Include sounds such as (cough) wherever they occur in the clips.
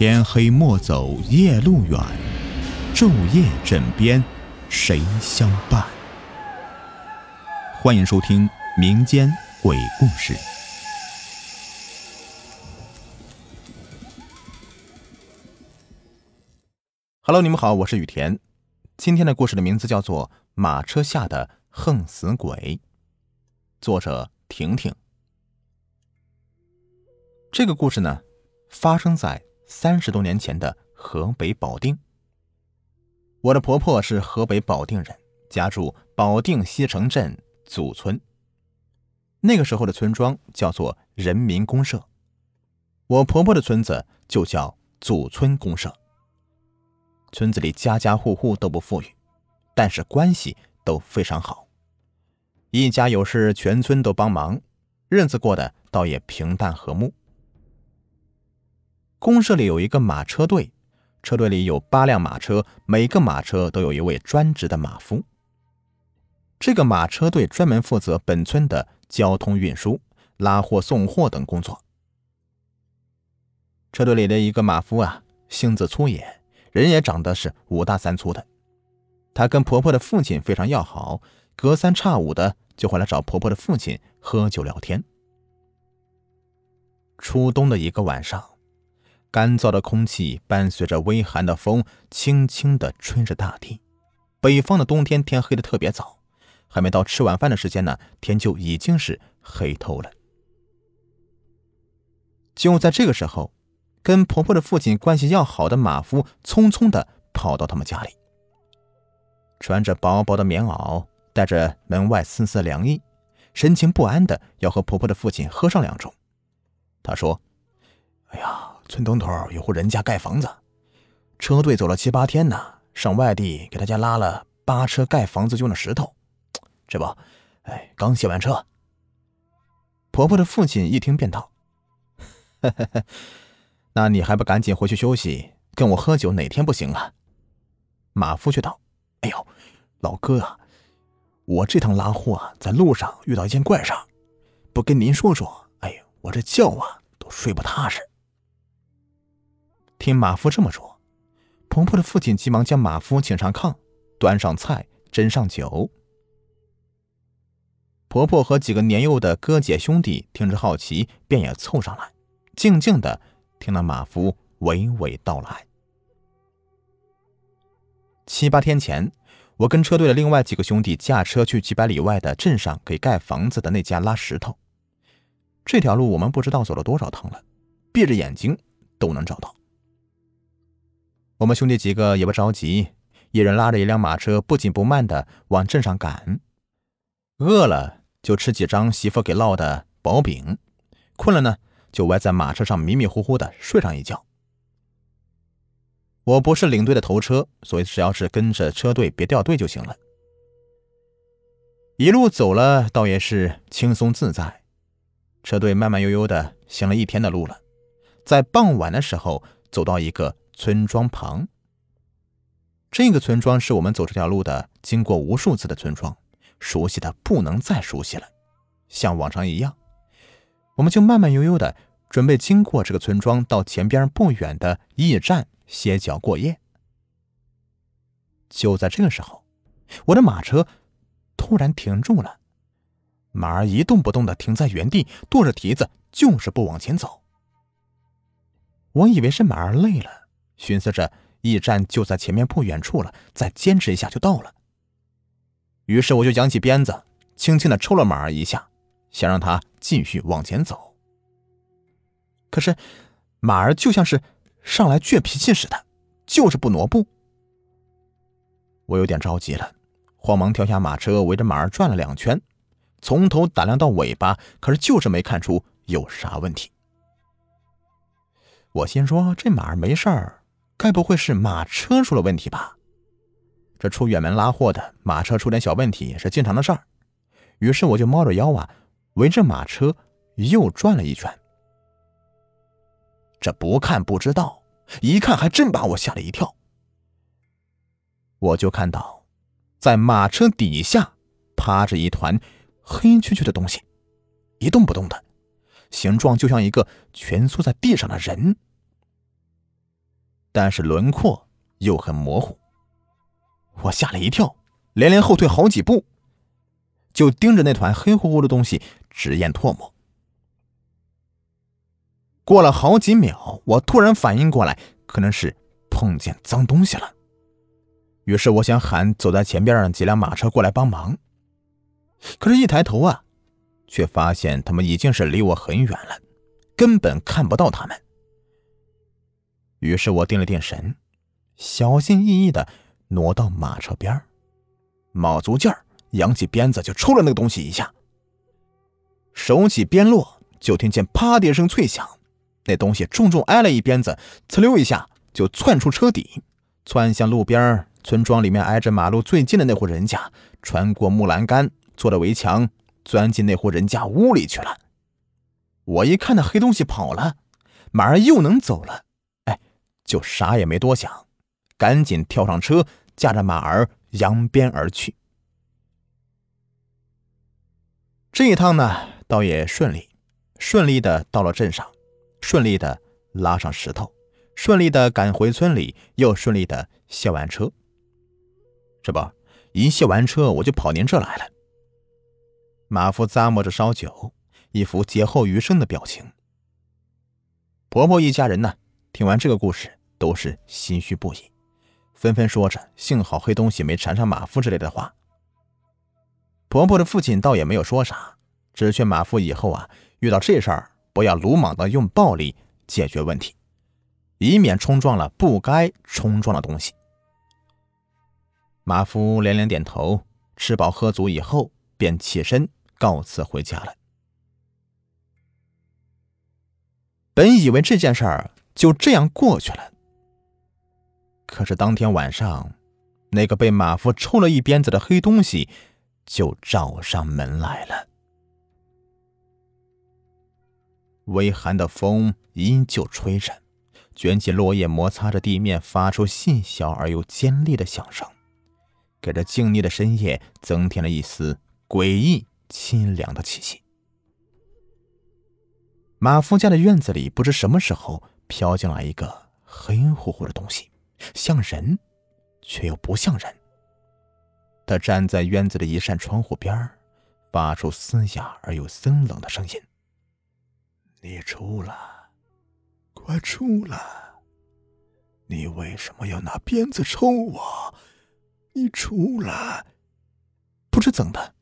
天黑莫走夜路远，昼夜枕边谁相伴？欢迎收听民间鬼故事。Hello，你们好，我是雨田。今天的故事的名字叫做《马车下的横死鬼》，作者婷婷。这个故事呢，发生在。三十多年前的河北保定，我的婆婆是河北保定人，家住保定西城镇祖村。那个时候的村庄叫做人民公社，我婆婆的村子就叫祖村公社。村子里家家户户都不富裕，但是关系都非常好，一家有事全村都帮忙，日子过得倒也平淡和睦。公社里有一个马车队，车队里有八辆马车，每个马车都有一位专职的马夫。这个马车队专门负责本村的交通运输、拉货送货等工作。车队里的一个马夫啊，性子粗野，人也长得是五大三粗的。他跟婆婆的父亲非常要好，隔三差五的就会来找婆婆的父亲喝酒聊天。初冬的一个晚上。干燥的空气伴随着微寒的风，轻轻地吹着大地。北方的冬天天黑的特别早，还没到吃晚饭的时间呢，天就已经是黑透了。就在这个时候，跟婆婆的父亲关系要好的马夫匆匆地跑到他们家里，穿着薄薄的棉袄，带着门外丝丝凉意，神情不安的要和婆婆的父亲喝上两盅。他说：“哎呀。”村东头有户人家盖房子，车队走了七八天呢，上外地给他家拉了八车盖房子用的石头，这不，哎，刚卸完车。婆婆的父亲一听便道：“ (laughs) 那你还不赶紧回去休息，跟我喝酒，哪天不行啊？”马夫却道：“哎呦，老哥啊，我这趟拉货啊，在路上遇到一件怪事，不跟您说说，哎呦，我这觉啊都睡不踏实。”听马夫这么说，婆婆的父亲急忙将马夫请上炕，端上菜，斟上酒。婆婆和几个年幼的哥姐兄弟听着好奇，便也凑上来，静静的听了马夫娓娓道来。七八天前，我跟车队的另外几个兄弟驾车去几百里外的镇上给盖房子的那家拉石头。这条路我们不知道走了多少趟了，闭着眼睛都能找到。我们兄弟几个也不着急，一人拉着一辆马车，不紧不慢的往镇上赶。饿了就吃几张媳妇给烙的薄饼，困了呢就歪在马车上迷迷糊糊的睡上一觉。我不是领队的头车，所以只要是跟着车队别掉队就行了。一路走了，倒也是轻松自在。车队慢慢悠悠的行了一天的路了，在傍晚的时候走到一个。村庄旁，这个村庄是我们走这条路的经过无数次的村庄，熟悉的不能再熟悉了。像往常一样，我们就慢慢悠悠的准备经过这个村庄，到前边不远的驿站歇脚过夜。就在这个时候，我的马车突然停住了，马儿一动不动的停在原地，跺着蹄子，就是不往前走。我以为是马儿累了。寻思着，驿站就在前面不远处了，再坚持一下就到了。于是我就扬起鞭子，轻轻的抽了马儿一下，想让他继续往前走。可是马儿就像是上来倔脾气似的，就是不挪步。我有点着急了，慌忙跳下马车，围着马儿转了两圈，从头打量到尾巴，可是就是没看出有啥问题。我心说，这马儿没事儿。该不会是马车出了问题吧？这出远门拉货的马车出点小问题是经常的事儿。于是我就猫着腰啊，围着马车又转了一圈。这不看不知道，一看还真把我吓了一跳。我就看到，在马车底下趴着一团黑黢黢的东西，一动不动的，形状就像一个蜷缩在地上的人。但是轮廓又很模糊。我吓了一跳，连连后退好几步，就盯着那团黑乎乎的东西直咽唾沫。过了好几秒，我突然反应过来，可能是碰见脏东西了。于是我想喊走在前边上几辆马车过来帮忙，可是，一抬头啊，却发现他们已经是离我很远了，根本看不到他们。于是我定了定神，小心翼翼的挪到马车边卯足劲儿，扬起鞭子就抽了那个东西一下。手起鞭落，就听见啪的一声脆响，那东西重重挨了一鞭子，呲溜一下就窜出车底，窜向路边村庄里面挨着马路最近的那户人家，穿过木栏杆，坐着围墙，钻进那户人家屋里去了。我一看那黑东西跑了，马儿又能走了。就啥也没多想，赶紧跳上车，驾着马儿扬鞭而去。这一趟呢，倒也顺利，顺利的到了镇上，顺利的拉上石头，顺利的赶回村里，又顺利的卸完车。这不，一卸完车，我就跑您这来了。马夫咂摸着烧酒，一副劫后余生的表情。婆婆一家人呢，听完这个故事。都是心虚不已，纷纷说着“幸好黑东西没缠上马夫”之类的话。婆婆的父亲倒也没有说啥，只劝马夫以后啊，遇到这事儿不要鲁莽的用暴力解决问题，以免冲撞了不该冲撞的东西。马夫连连点头，吃饱喝足以后，便起身告辞回家了。本以为这件事儿就这样过去了。可是当天晚上，那个被马夫抽了一鞭子的黑东西就找上门来了。微寒的风依旧吹着，卷起落叶，摩擦着地面，发出细小而又尖利的响声，给这静谧的深夜增添了一丝诡异清凉的气息。马夫家的院子里，不知什么时候飘进来一个黑乎乎的东西。像人，却又不像人。他站在院子的一扇窗户边发出嘶哑而又森冷的声音：“你出来，快出来！你为什么要拿鞭子抽我？你出来！”不知怎的，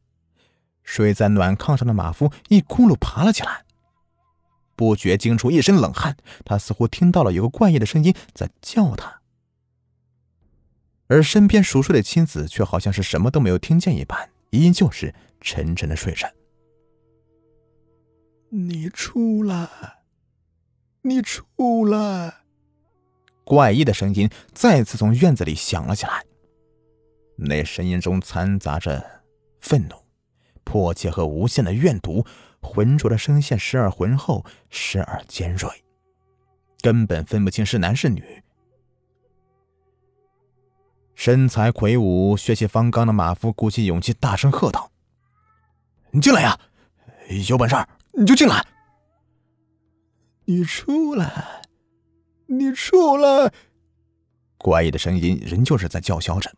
睡在暖炕上的马夫一咕噜爬了起来，不觉惊出一身冷汗。他似乎听到了有个怪异的声音在叫他。而身边熟睡的妻子却好像是什么都没有听见一般，依旧是沉沉的睡着。你出来，你出来！怪异的声音再次从院子里响了起来，那声音中掺杂着愤怒、迫切和无限的怨毒，浑浊的声线时而浑厚，时而尖锐，根本分不清是男是女。身材魁梧、血气方刚的马夫鼓起勇气，大声喝道：“你进来呀！有本事你就进来！你出来！你出来！”怪异的声音仍旧是在叫嚣着，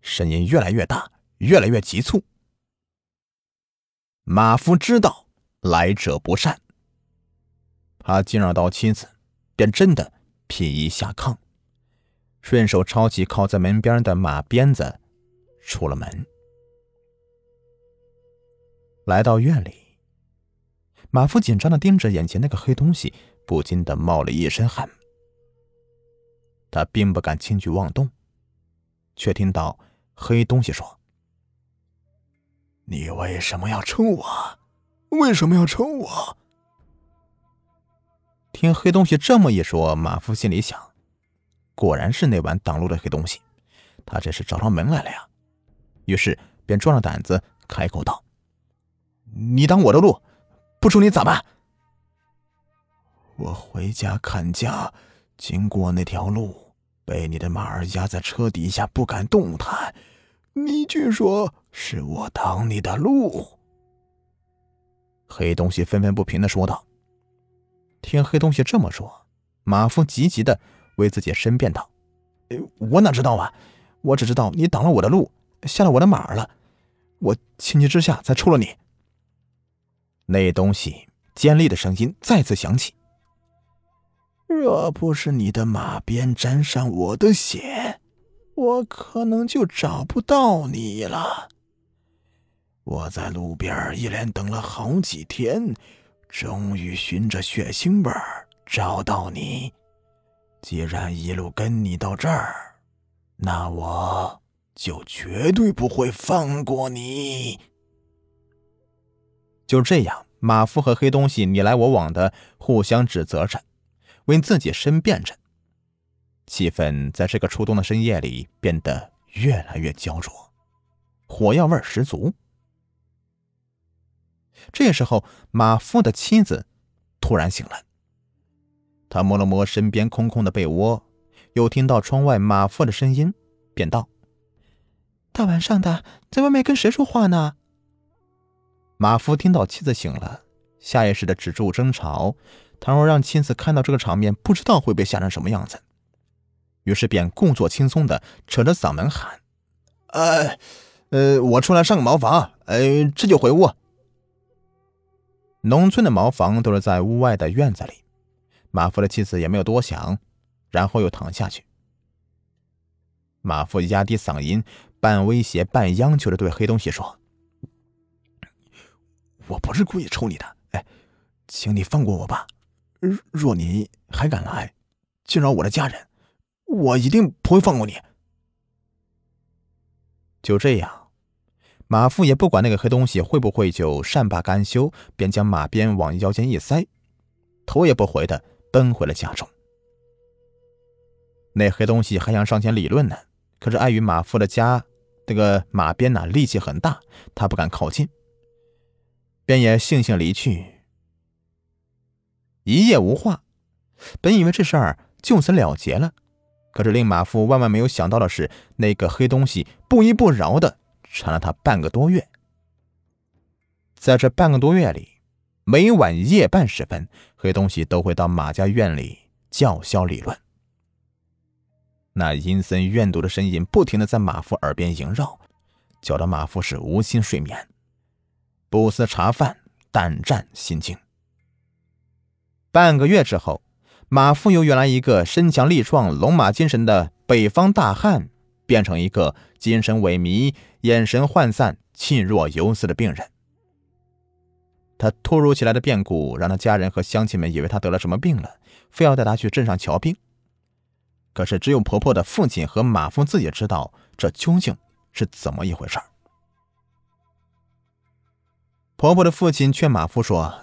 声音越来越大，越来越急促。马夫知道来者不善，他惊扰到妻子，便真的披衣下炕。顺手抄起靠在门边的马鞭子，出了门。来到院里，马夫紧张的盯着眼前那个黑东西，不禁的冒了一身汗。他并不敢轻举妄动，却听到黑东西说：“你为什么要抽我？为什么要抽我？”听黑东西这么一说，马夫心里想。果然是那晚挡路的黑东西，他这是找上门来了呀！于是便壮着胆子开口道：“你挡我的路，不出你咋办？”我回家看家，经过那条路，被你的马儿压在车底下，不敢动弹。你却说是我挡你的路。黑东西愤愤不平的说道。听黑东西这么说，马夫急急的。为自己申辩道：“我哪知道啊！我只知道你挡了我的路，下了我的马了，我情急之下才抽了你。”那东西尖利的声音再次响起：“若不是你的马鞭沾上我的血，我可能就找不到你了。我在路边一连等了好几天，终于循着血腥味找到你。既然一路跟你到这儿，那我就绝对不会放过你。”就这样，马夫和黑东西你来我往的互相指责着，为自己申辩着，气氛在这个初冬的深夜里变得越来越焦灼，火药味十足。这时候，马夫的妻子突然醒了，他摸了摸身边空空的被窝，又听到窗外马夫的声音，便道：“大晚上的，在外面跟谁说话呢？”马夫听到妻子醒了，下意识的止住争吵。倘若让妻子看到这个场面，不知道会被吓成什么样子。于是便故作轻松的扯着嗓门喊：“呃，呃，我出来上个茅房，呃，这就回屋。”农村的茅房都是在屋外的院子里。马夫的妻子也没有多想，然后又躺下去。马夫压低嗓音，半威胁半央求的对黑东西说。我不是故意抽你的，哎，请你放过我吧。若你还敢来惊扰我的家人，我一定不会放过你。就这样，马夫也不管那个黑东西会不会就善罢甘休，便将马鞭往腰间一塞，头也不回的奔回了家中。那黑东西还想上前理论呢，可是碍于马夫的家那个马鞭呐力气很大，他不敢靠近。便也悻悻离去，一夜无话。本以为这事儿就此了结了，可是令马夫万万没有想到的是，那个黑东西不依不饶的缠了他半个多月。在这半个多月里，每晚夜半时分，黑东西都会到马家院里叫嚣理论。那阴森怨毒的声音不停的在马夫耳边萦绕，搅得马夫是无心睡眠。不思茶饭，胆战心惊。半个月之后，马夫由原来一个身强力壮、龙马精神的北方大汉，变成一个精神萎靡、眼神涣散、气若游丝的病人。他突如其来的变故，让他家人和乡亲们以为他得了什么病了，非要带他去镇上瞧病。可是，只有婆婆的父亲和马夫自己知道这究竟是怎么一回事。婆婆的父亲劝马夫说：“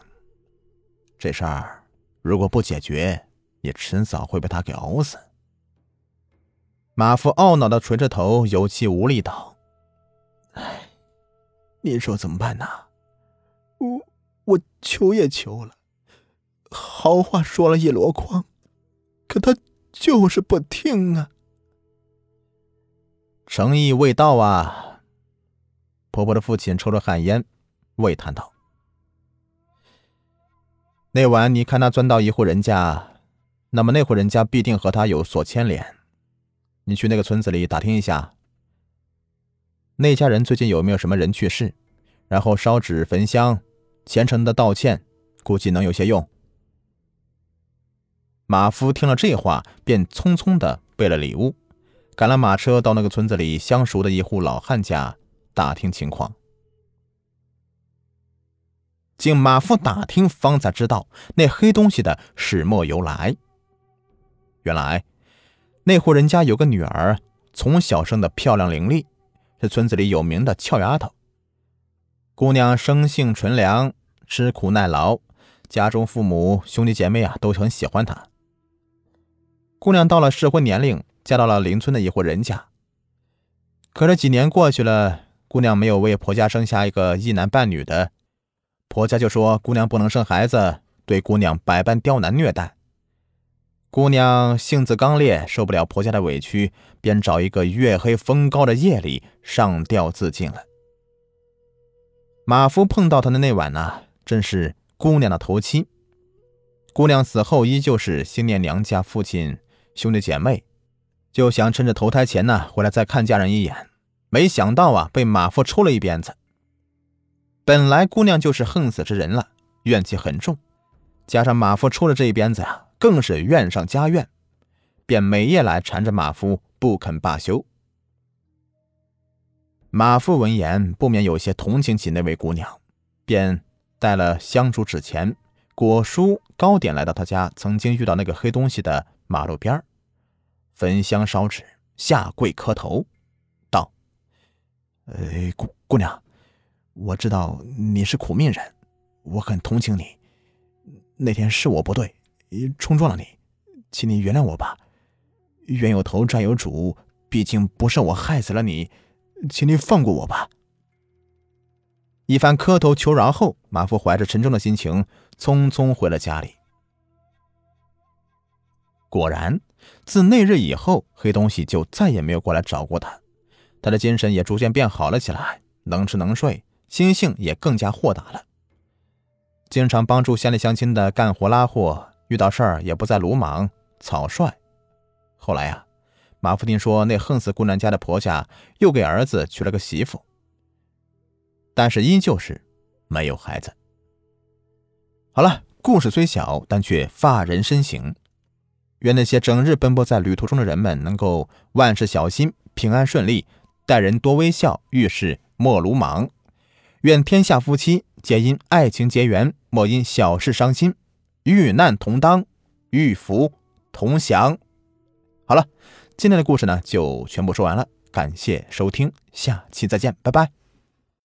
这事儿如果不解决，你迟早会被他给熬死。”马夫懊恼的垂着头，有气无力道：“哎，您说怎么办呢？我我求也求了，好话说了一箩筐，可他就是不听啊。诚意未到啊。”婆婆的父亲抽着旱烟。喟叹道：“那晚你看他钻到一户人家，那么那户人家必定和他有所牵连。你去那个村子里打听一下，那家人最近有没有什么人去世，然后烧纸焚香，虔诚的道歉，估计能有些用。”马夫听了这话，便匆匆的备了礼物，赶了马车到那个村子里相熟的一户老汉家打听情况。经马夫打听，方才知道那黑东西的始末由来。原来，那户人家有个女儿，从小生的漂亮伶俐，是村子里有名的俏丫头。姑娘生性纯良，吃苦耐劳，家中父母兄弟姐妹啊都很喜欢她。姑娘到了适婚年龄，嫁到了邻村的一户人家。可是几年过去了，姑娘没有为婆家生下一个一男半女的。婆家就说姑娘不能生孩子，对姑娘百般刁难虐待。姑娘性子刚烈，受不了婆家的委屈，便找一个月黑风高的夜里上吊自尽了。马夫碰到她的那晚呢，正是姑娘的头七。姑娘死后依旧是心念娘家父亲兄弟姐妹就想趁着投胎前呢回来再看家人一眼，没想到啊被马夫抽了一鞭子。本来姑娘就是横死之人了，怨气很重，加上马夫抽了这一鞭子呀，更是怨上加怨，便每夜来缠着马夫不肯罢休。马夫闻言不免有些同情起那位姑娘，便带了香烛纸钱、果蔬、糕点来到他家曾经遇到那个黑东西的马路边焚香烧纸，下跪磕头，道：“哎，姑姑娘。”我知道你是苦命人，我很同情你。那天是我不对，冲撞了你，请你原谅我吧。冤有头债有主，毕竟不是我害死了你，请你放过我吧。一番磕头求饶后，马夫怀着沉重的心情，匆匆回了家里。果然，自那日以后，黑东西就再也没有过来找过他，他的精神也逐渐变好了起来，能吃能睡。心性也更加豁达了，经常帮助乡里乡亲的干活拉货，遇到事儿也不再鲁莽草率。后来呀，马福听说那横死姑娘家的婆家又给儿子娶了个媳妇，但是依旧是没有孩子。好了，故事虽小，但却发人深省。愿那些整日奔波在旅途中的人们能够万事小心，平安顺利，待人多微笑，遇事莫鲁莽。愿天下夫妻皆因爱情结缘，莫因小事伤心。遇难同当，遇福同享。好了，今天的故事呢就全部说完了，感谢收听，下期再见，拜拜。